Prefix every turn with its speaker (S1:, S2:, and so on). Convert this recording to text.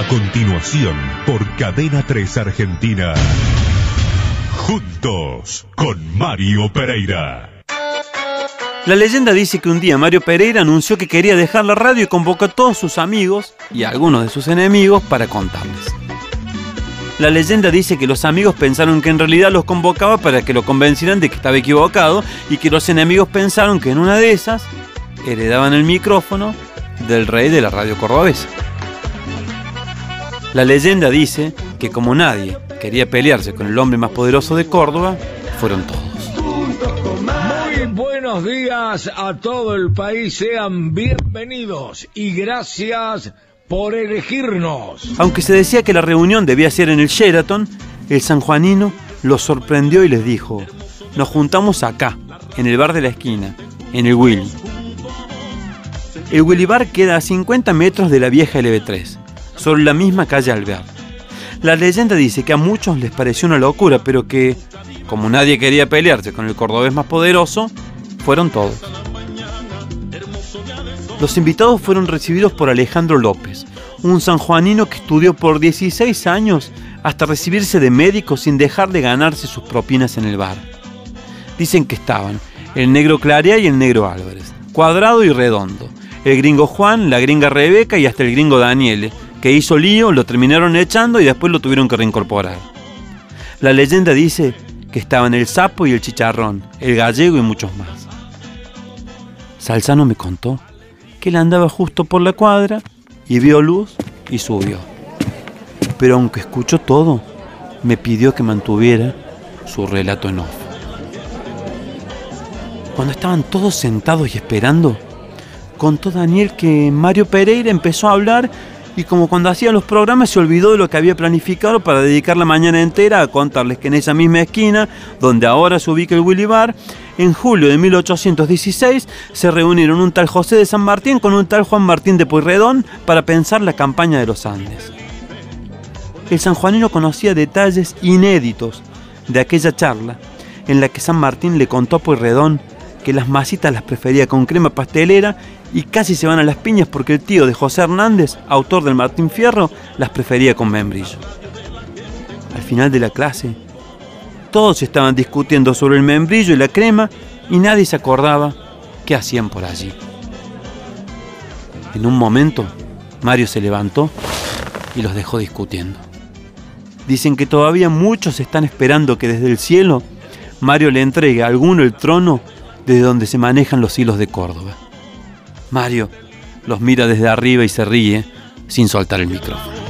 S1: A continuación, por Cadena 3 Argentina. Juntos con Mario Pereira.
S2: La leyenda dice que un día Mario Pereira anunció que quería dejar la radio y convocó a todos sus amigos y a algunos de sus enemigos para contarles. La leyenda dice que los amigos pensaron que en realidad los convocaba para que lo convencieran de que estaba equivocado y que los enemigos pensaron que en una de esas heredaban el micrófono del rey de la radio cordobesa. La leyenda dice que como nadie quería pelearse con el hombre más poderoso de Córdoba, fueron todos.
S3: Muy buenos días a todo el país, sean bienvenidos y gracias por elegirnos.
S2: Aunque se decía que la reunión debía ser en el Sheraton, el sanjuanino los sorprendió y les dijo, nos juntamos acá, en el bar de la esquina, en el Willy. El Willy Bar queda a 50 metros de la vieja LB3 sobre la misma calle Alvear. La leyenda dice que a muchos les pareció una locura, pero que, como nadie quería pelearse con el cordobés más poderoso, fueron todos. Los invitados fueron recibidos por Alejandro López, un sanjuanino que estudió por 16 años hasta recibirse de médico sin dejar de ganarse sus propinas en el bar. Dicen que estaban el negro Clarea y el negro Álvarez, cuadrado y redondo, el gringo Juan, la gringa Rebeca y hasta el gringo Daniele, que hizo lío, lo terminaron echando y después lo tuvieron que reincorporar. La leyenda dice que estaban el sapo y el chicharrón, el gallego y muchos más. Salzano me contó que él andaba justo por la cuadra y vio luz y subió. Pero aunque escuchó todo, me pidió que mantuviera su relato en off. Cuando estaban todos sentados y esperando, contó Daniel que Mario Pereira empezó a hablar y como cuando hacía los programas se olvidó de lo que había planificado para dedicar la mañana entera a contarles que en esa misma esquina, donde ahora se ubica el Willy Bar, en julio de 1816 se reunieron un tal José de San Martín con un tal Juan Martín de Pueyrredón para pensar la campaña de los Andes. El sanjuanino conocía detalles inéditos de aquella charla en la que San Martín le contó a Pueyrredón que las masitas las prefería con crema pastelera y casi se van a las piñas porque el tío de José Hernández, autor del Martín Fierro, las prefería con membrillo. Al final de la clase, todos estaban discutiendo sobre el membrillo y la crema y nadie se acordaba qué hacían por allí. En un momento, Mario se levantó y los dejó discutiendo. Dicen que todavía muchos están esperando que desde el cielo Mario le entregue a alguno el trono desde donde se manejan los hilos de Córdoba. Mario los mira desde arriba y se ríe sin soltar el micrófono.